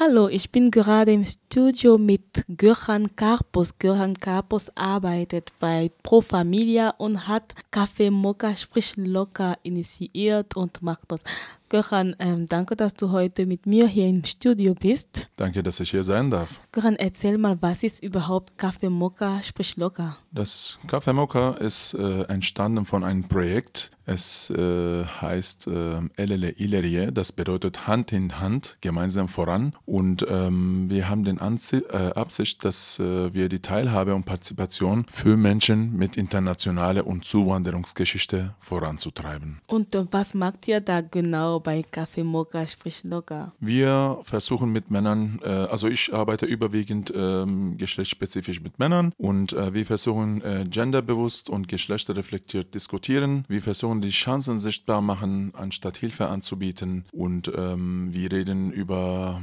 Hallo, ich bin gerade im Studio mit Göran Karpus. Göran Karpus arbeitet bei Pro Familia und hat Kaffee Mokka, sprich locker, initiiert und macht das. Göran, ähm, danke, dass du heute mit mir hier im Studio bist. Danke, dass ich hier sein darf. Göran, erzähl mal, was ist überhaupt Kaffee Mokka, sprich locker? Das Kaffee Mokka ist äh, entstanden von einem Projekt. Es äh, heißt äh, Elele Ilerie, das bedeutet Hand in Hand, gemeinsam voran. Und ähm, wir haben den Anzi äh, Absicht, dass äh, wir die Teilhabe und Partizipation für Menschen mit internationaler und Zuwanderungsgeschichte voranzutreiben. Und äh, was macht ihr da genau bei Kaffee Mokka, sprich locker? Wir versuchen mit Männern, äh, also ich arbeite überwiegend ähm, geschlechtsspezifisch mit Männern und äh, wir versuchen äh, genderbewusst und geschlechterreflektiert diskutieren. Wir versuchen die Chancen sichtbar machen, anstatt Hilfe anzubieten und ähm, wir reden über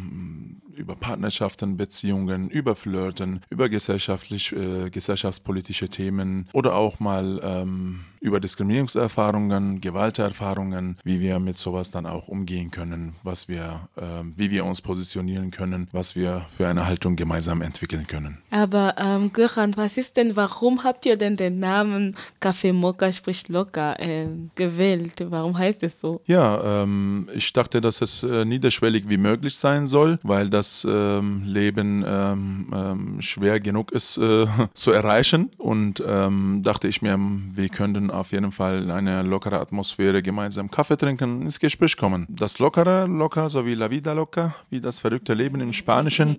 über Partnerschaften, Beziehungen, über Flirten, über gesellschaftlich, äh, gesellschaftspolitische Themen oder auch mal ähm, über Diskriminierungserfahrungen, Gewalterfahrungen, wie wir mit sowas dann auch umgehen können, was wir, äh, wie wir uns positionieren können, was wir für eine Haltung gemeinsam entwickeln können. Aber ähm, Göran, was ist denn, warum habt ihr denn den Namen Kaffee Mokka, sprich locker, äh, gewählt? Warum heißt es so? Ja, ähm, ich dachte, dass es äh, niederschwellig wie möglich sein soll, weil das ähm, Leben ähm, ähm, schwer genug ist äh, zu erreichen und ähm, dachte ich mir, wir könnten auf jeden Fall in eine lockere Atmosphäre gemeinsam Kaffee trinken, ins Gespräch kommen. Das Lockere, locker, so wie La Vida Loca, wie das verrückte Leben im Spanischen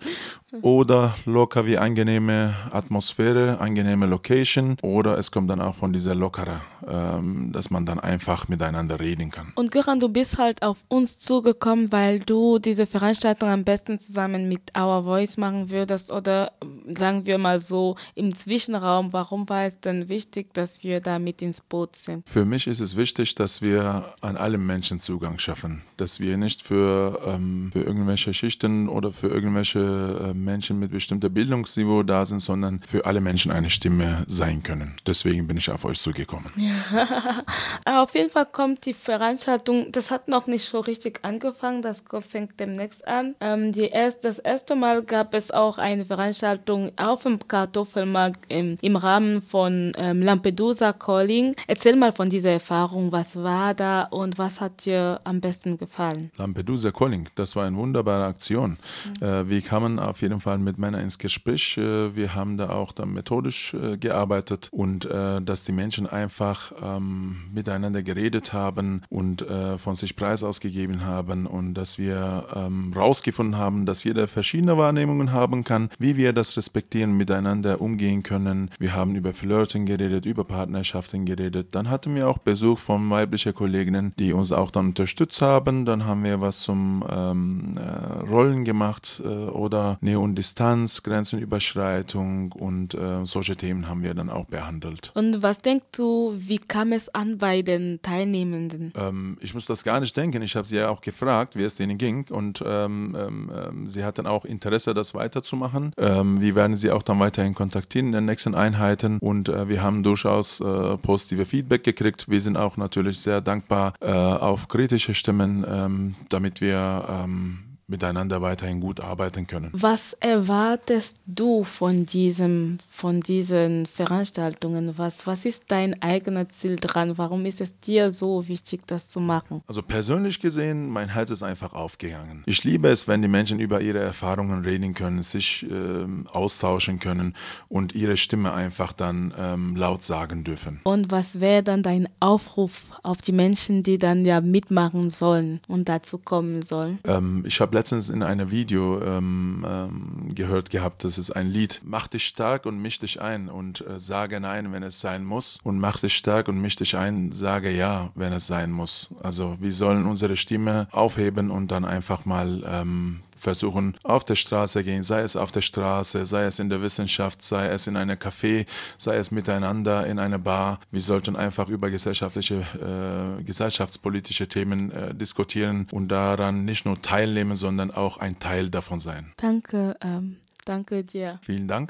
oder locker wie angenehme Atmosphäre, angenehme Location oder es kommt dann auch von dieser Lockere, ähm, dass man dann einfach miteinander reden kann. Und Göran, du bist halt auf uns zugekommen, weil du diese Veranstaltung am besten zusammen mit Our Voice machen würdest oder sagen wir mal so im Zwischenraum. Warum war es denn wichtig, dass wir da mit ins Boot sind? Für mich ist es wichtig, dass wir an alle Menschen Zugang schaffen, dass wir nicht für, ähm, für irgendwelche Schichten oder für irgendwelche äh, Menschen mit bestimmter Bildungsniveau da sind, sondern für alle Menschen eine Stimme sein können. Deswegen bin ich auf euch zugekommen. Ja. auf jeden Fall kommt die Veranstaltung, das hat noch nicht so richtig angefangen, das fängt demnächst an. Ähm, die erst, das erste Mal gab es auch eine Veranstaltung auf dem Kartoffelmarkt im, im Rahmen von ähm, Lampedusa Calling. Erzähl mal von dieser Erfahrung, was war da und was hat dir am besten gefallen? Lampedusa Calling, das war eine wunderbare Aktion. Mhm. Äh, wir kamen auf jeden Fall mit Männern ins Gespräch. Äh, wir haben da auch dann methodisch äh, gearbeitet und äh, dass die Menschen einfach ähm, miteinander geredet haben und von sich Preis ausgegeben haben und dass wir ähm, rausgefunden haben, dass jeder verschiedene Wahrnehmungen haben kann, wie wir das respektieren, miteinander umgehen können. Wir haben über Flirting geredet, über Partnerschaften geredet. Dann hatten wir auch Besuch von weiblichen Kolleginnen, die uns auch dann unterstützt haben. Dann haben wir was zum ähm, äh, Rollen gemacht oder Nähe und Distanz, Grenzenüberschreitung und äh, solche Themen haben wir dann auch behandelt. Und was denkst du, wie kam es an bei den Teilnehmenden? Ähm, ich muss das gar nicht denken. Ich habe sie ja auch gefragt, wie es denen ging und ähm, ähm, ähm sie hatten auch Interesse, das weiterzumachen. Ähm, wir werden sie auch dann weiterhin kontaktieren in den nächsten Einheiten und äh, wir haben durchaus äh, positive Feedback gekriegt. Wir sind auch natürlich sehr dankbar äh, auf kritische Stimmen, ähm, damit wir miteinander weiterhin gut arbeiten können. Was erwartest du von diesem, von diesen Veranstaltungen? Was, was ist dein eigenes Ziel dran? Warum ist es dir so wichtig, das zu machen? Also persönlich gesehen, mein Herz ist einfach aufgegangen. Ich liebe es, wenn die Menschen über ihre Erfahrungen reden können, sich äh, austauschen können und ihre Stimme einfach dann ähm, laut sagen dürfen. Und was wäre dann dein Aufruf auf die Menschen, die dann ja mitmachen sollen und dazu kommen sollen? Ähm, ich letztens in einem Video ähm, ähm, gehört gehabt, das ist ein Lied, mach dich stark und misch dich ein und äh, sage nein, wenn es sein muss und mach dich stark und misch dich ein, sage ja, wenn es sein muss. Also wir sollen unsere Stimme aufheben und dann einfach mal ähm, versuchen, auf der Straße gehen, sei es auf der Straße, sei es in der Wissenschaft, sei es in einem Café, sei es miteinander in einer Bar. Wir sollten einfach über gesellschaftliche, äh, gesellschaftspolitische Themen äh, diskutieren und daran nicht nur teilnehmen, sondern auch ein Teil davon sein. Danke, ähm, danke dir. Vielen Dank.